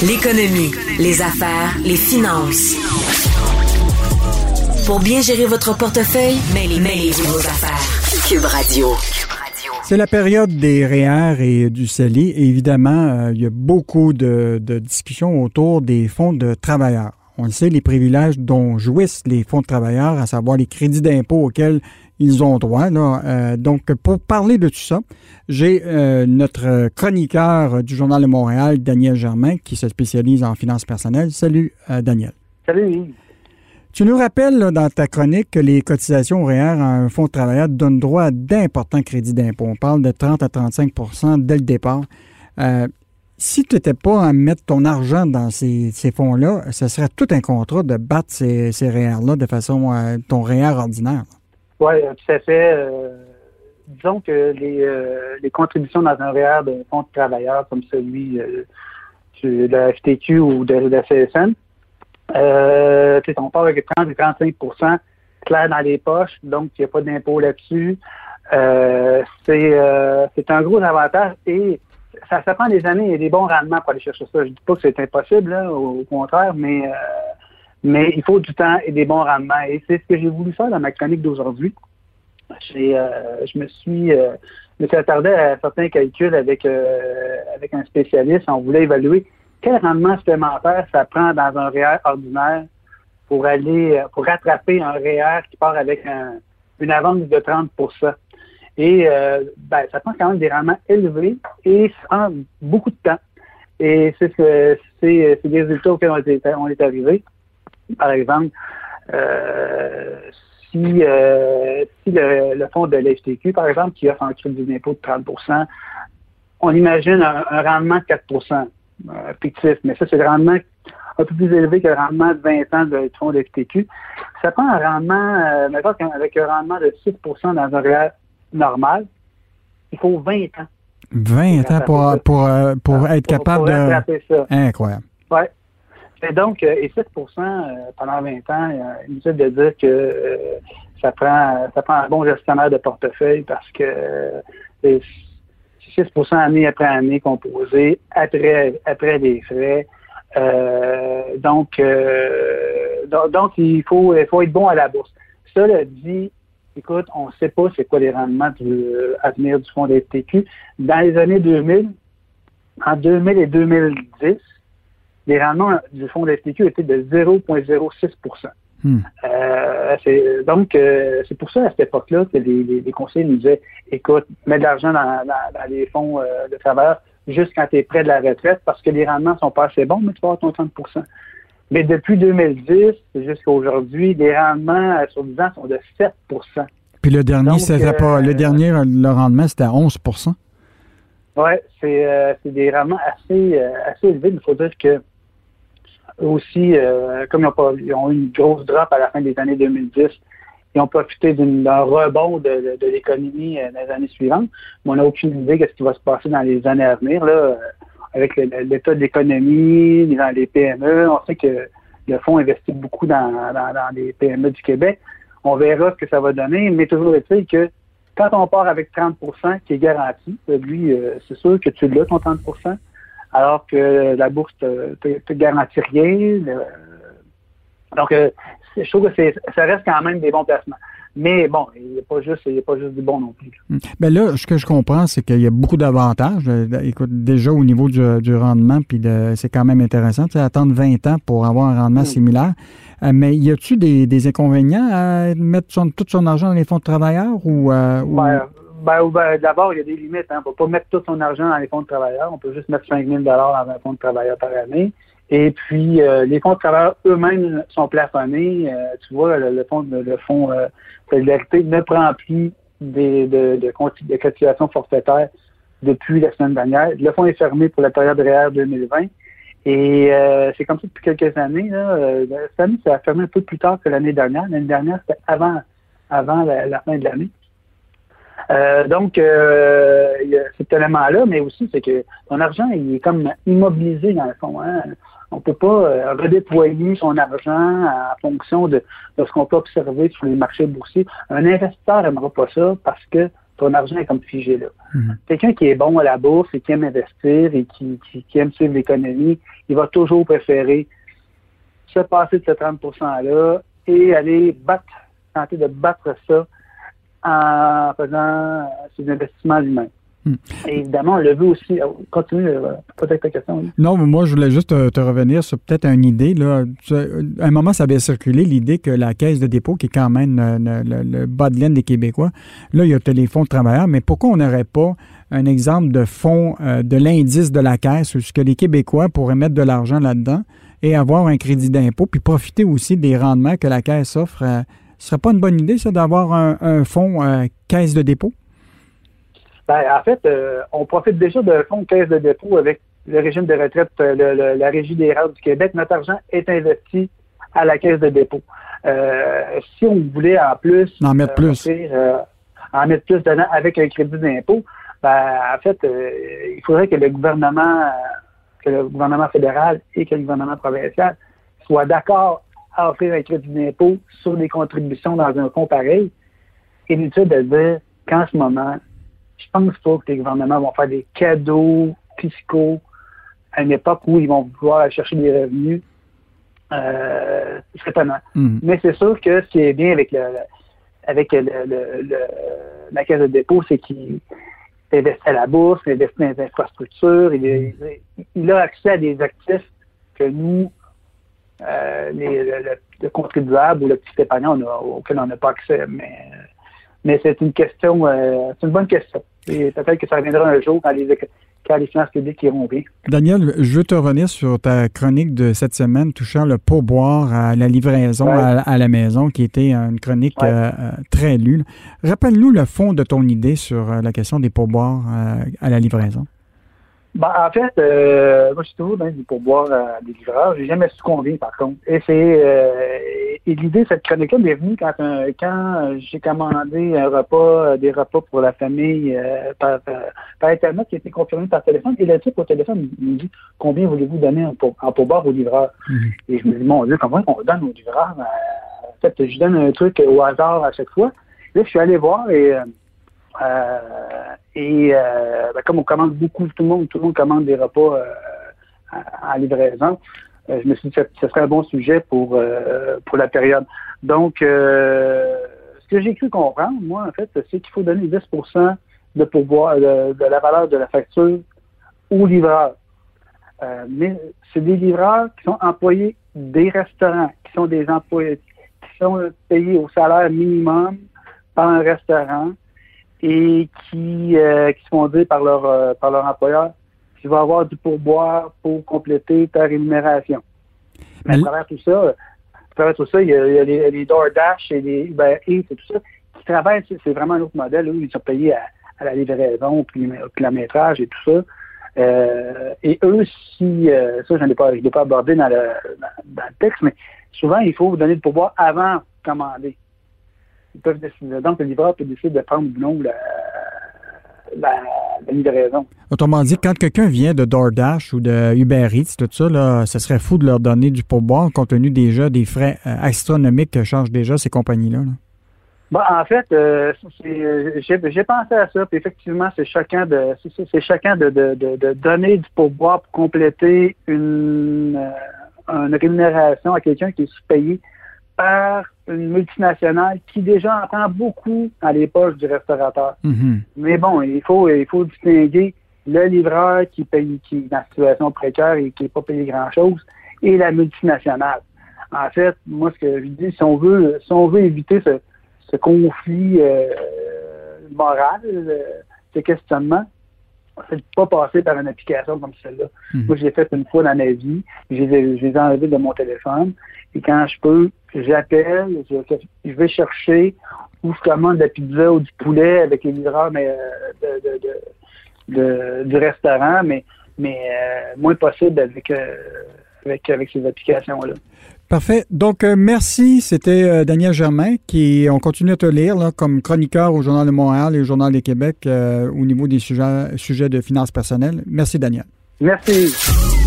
L'économie, les affaires, les finances. Pour bien gérer votre portefeuille, mêlez-vous vos affaires. Cube Radio. C'est la période des REER et du CELI. Et évidemment, euh, il y a beaucoup de, de discussions autour des fonds de travailleurs. On le sait, les privilèges dont jouissent les fonds de travailleurs, à savoir les crédits d'impôt auxquels ils ont droit. Là. Euh, donc, pour parler de tout ça, j'ai euh, notre chroniqueur du Journal de Montréal, Daniel Germain, qui se spécialise en finances personnelles. Salut, euh, Daniel. Salut. Tu nous rappelles là, dans ta chronique que les cotisations REER à un fonds de travailleurs donnent droit à d'importants crédits d'impôt. On parle de 30 à 35% dès le départ. Si tu n'étais pas à mettre ton argent dans ces, fonds-là, ce serait tout un contrat de battre ces, ces REER-là de façon ton REER ordinaire. Oui, tout à fait. Euh, disons que les, euh, les contributions dans un REER d'un fonds de travailleurs comme celui euh, de la FTQ ou de, la CSN, euh, on parle avec 30 et 35% clair dans les poches, donc il n'y a pas d'impôt là-dessus. Euh, c'est un gros avantage et ça, ça prend des années et des bons rendements pour aller chercher ça. Je dis pas que c'est impossible, là, au, contraire, mais mais il faut du temps et des bons rendements. Et c'est ce que j'ai voulu faire dans ma chronique d'aujourd'hui. Euh, je me suis, euh, me suis attardé à certains calculs avec, euh, avec un spécialiste. On voulait évaluer quel rendement supplémentaire ça prend dans un REER ordinaire pour aller, pour rattraper un REER qui part avec une avance de 30 Et ben, ça prend quand même des rendements élevés et prend beaucoup de temps. Et c'est ce c'est, des résultats auxquels on est, arrivé par exemple, euh, si, euh, si le, fonds de l'FTQ, par exemple, qui offre un crédit d'impôt de 30% on imagine un, rendement de 4% euh, fictif, mais ça, c'est le rendement un peu plus élevé que le rendement de 20 ans du fonds de l'FTQ. Ça prend un rendement, euh, avec un rendement de 6 dans un réel normal, il faut 20 ans. 20 ans pour, pour, pour, être capable de... Ça. Incroyable. Oui. Et donc, euh, et 7% euh, pendant 20 ans, il inutile de dire que euh, ça prend ça prend un bon gestionnaire de portefeuille parce que c'est 6% année après année composé après après des frais. donc, donc, il faut, il faut être bon à la bourse. Cela dit, écoute, on ne sait pas c'est quoi les rendements à venir du fonds des FTQ. Dans les années 2000, en 2000 et 2010, les rendements du fonds de FTQ étaient de 0,06% hmm. euh, donc, euh, c'est pour ça, à cette époque-là, que les, les, conseillers nous disaient, écoute, mets de l'argent dans, les fonds euh, de travailleurs juste quand tu es près de la retraite parce que les rendements sont pas assez bons, mais tu vas avoir ton 30 Mais depuis 2010 jusqu'à aujourd'hui, les rendements sur 10 ans sont de 7% Puis le dernier, pas, le dernier, le rendement, c'était à 11% Oui, c'est des rendements assez, assez élevés. Il faut dire que aussi, euh, comme ils ont, eu une grosse drop à la fin des années 2010, ils ont profité d'un rebond de, l'économie euh, dans les années suivantes. Mais on n'a aucune idée de ce qui va se passer dans les années à venir, là, euh, avec l'état de l'économie, dans les PME. On sait que le fonds investit beaucoup dans, les PME du Québec. On verra ce que ça va donner, mais toujours est-il que quand on part avec 30% qui est garanti, lui, c'est sûr que tu l'as, ton 30% alors que la bourse te, te, garantit rien. donc, euh, je trouve que ça reste quand même des bons placements. Mais bon, il n'y a pas juste, il pas juste du bon non plus. Bien hmm. là, ce que je comprends, c'est qu'il y a beaucoup d'avantages. Euh, écoute, déjà au niveau du, rendement, puis c'est quand même intéressant. Tu sais, attendre 20 ans pour avoir un rendement hmm. similaire. Euh, mais y a-tu des, des, inconvénients à mettre tout son argent dans les fonds de travailleurs ou, ben, ben, d'abord, il y a des limites. Hein. On ne peut pas mettre tout son argent dans les fonds de travailleurs. On peut juste mettre 5 000 dans un fonds de travailleurs par année. Et puis, euh, les fonds de travailleurs eux-mêmes sont plafonnés. Euh, tu vois, le, fonds, le fonds euh, solidarité ne prend plus des, de, de, de cotisations forfaitaires depuis la semaine dernière. Le fonds est fermé pour la période réelle 2020. Et euh, c'est comme ça depuis quelques années. Là. Cette année, ça a fermé un peu plus tard que l'année dernière. L'année dernière, c'était avant, avant la fin de l'année. Euh, donc, euh, il y a cet élément-là, mais aussi, c'est que ton argent, il est comme immobilisé dans le fond. Hein? On peut pas euh, redéployer son argent en fonction de, ce qu'on peut observer sur les marchés boursiers. Un investisseur n'aimera pas ça parce que ton argent est comme figé là. Mhm. Quelqu'un qui est bon à la bourse et qui aime investir et qui, qui, qui aime suivre l'économie, il va toujours préférer se passer de ce 30 %-là et aller battre, tenter de battre ça en faisant ses investissements lui-même. Hmm. Et évidemment, on l'a vu aussi. Continue, euh, peut-être ta question. oui. Non, mais moi, je voulais juste te, te revenir sur peut-être une idée. Là. À un moment, ça avait circulé l'idée que la caisse de dépôt, qui est quand même euh, le, le- le bas de laine des Québécois, là, il y a les fonds de travailleurs, mais pourquoi on n'aurait pas un exemple de fonds euh, de l'indice de la caisse, où ce que les Québécois pourraient mettre de l'argent là-dedans et avoir un crédit d'impôt, puis profiter aussi des rendements que la caisse offre. euh, ce serait pas une bonne idée, ça, d'avoir un, un fonds euh, caisse de dépôt? Ben, en fait, euh, on profite déjà d'un fonds de caisse de dépôt avec le régime de retraite, euh, le- le- la Régie des rares du Québec. Notre argent est investi à la caisse de dépôt. Euh, si on voulait en plus En mettre plus. euh, en mettre plus dedans avec un crédit d'impôt, ben, en fait, il faudrait que le gouvernement, que le gouvernement fédéral et que le gouvernement provincial soient d'accord à offrir un crédit d'impôt sur des contributions dans un fonds pareil. Inutile de dire qu'en ce moment, je pense pas que les gouvernements vont faire des cadeaux fiscaux à une époque où ils vont vouloir aller chercher des revenus. Euh, c'est étonnant. Mhm. Mais c'est sûr que ce qui est bien avec le, avec le, le- le- la caisse de dépôt, c'est qu'il investit à la bourse, il investit dans les infrastructures, il, il- il a accès à des actifs que nous, euh, les, le, le- le contribuable ou le petit épargnant, on a- auquel on n'a pas accès. Mais, mais c'est une question, euh, c'est une bonne question. Et peut-être que ça reviendra un jour quand les, quand les finances publiques iront bien. Daniel, je veux te revenir sur ta chronique de cette semaine touchant le pourboire à la livraison Ouais. à, à la maison, qui était une chronique Ouais. euh, euh, très lue. Rappelle-nous le fond de ton idée sur euh, la question des pourboires euh, à la livraison. Ben, en fait, euh, moi, je suis toujours dans les pourboires à des livreurs. J'ai jamais su combien, par contre. Et c'est et l'idée de cette chronique-là m'est venue quand, euh, quand j'ai commandé un repas, euh, des repas pour la famille euh, par, Internet qui a été confirmé par téléphone. Et le type au téléphone me dit combien voulez-vous donner en, pour, en pourboire aux livreurs? Mhm. Et je me dis, mon Dieu, comment on donne aux livreurs? Euh, en fait, je donne un truc au hasard à chaque fois. Là, je suis allé voir et euh, euh, et euh, ben, comme on commande beaucoup, tout le monde, tout le monde commande des repas euh, à- en livraison. Euh, je me suis dit que ce serait un bon sujet pour euh, pour la période. Donc, euh, ce que j'ai cru comprendre, moi, en fait, c'est qu'il faut donner 10% de pourboire de la valeur de la facture aux livreurs. Euh, mais c'est des livreurs qui sont employés des restaurants, qui sont des employés qui sont payés au salaire minimum par un restaurant et qui, euh, qui se font dire par leur, euh, par leur employeur qu'il va avoir du pourboire pour compléter ta rémunération. Mais à travers tout ça, à travers tout ça, il y a, il y a les, les DoorDash et les Uber Eats et tout ça qui travaillent, c'est vraiment un autre modèle. Eux, ils sont payés à, à la livraison, puis au kilométrage et tout ça. Euh, et eux, si euh, ça, je ne l'ai pas, je l'ai pas abordé dans le, dans, dans le texte, mais souvent, il faut vous donner le pourboire avant de commander. Ils peuvent décider, donc, le livreur peut décider de prendre ou non la livraison. Autrement dit, quand quelqu'un vient de DoorDash ou de Uber Eats, tout ça, là, ce serait fou de leur donner du pourboire compte tenu déjà des frais euh, astronomiques que chargent déjà ces compagnies-là. là. Bon, en fait, euh, euh, j'ai pensé à ça, puis effectivement, c'est choquant de c'est- choquant de, de, de, de donner du pourboire pour compléter une, euh, une rémunération à quelqu'un qui est sous-payé par une multinationale qui déjà en prend beaucoup dans les poches du restaurateur. Mhm. Mais bon, il faut il faut distinguer le livreur qui paye qui est dans une situation précaire et qui n'est pas payé grand chose et la multinationale. En fait, moi ce que je dis, si on veut si on veut éviter ce, ce conflit euh, moral, euh, ce questionnement, c'est pas passer par une application comme celle-là. Mhm. Moi, je l'ai fait une fois dans ma vie. Je les ai, enlevés de mon téléphone. Et quand je peux, j'appelle, je, je vais chercher ou je commande de la pizza ou du poulet avec les livreurs mais, euh, de, de- de- de- du restaurant, mais, mais euh, moins possible avec, euh, avec, avec ces applications-là. Parfait. Donc, euh, merci. C'était euh, Daniel Germain qui, on continue à te lire là, comme chroniqueur au Journal de Montréal et au Journal de Québec euh, au niveau des sujets, sujets de finances personnelles. Merci, Daniel. Merci.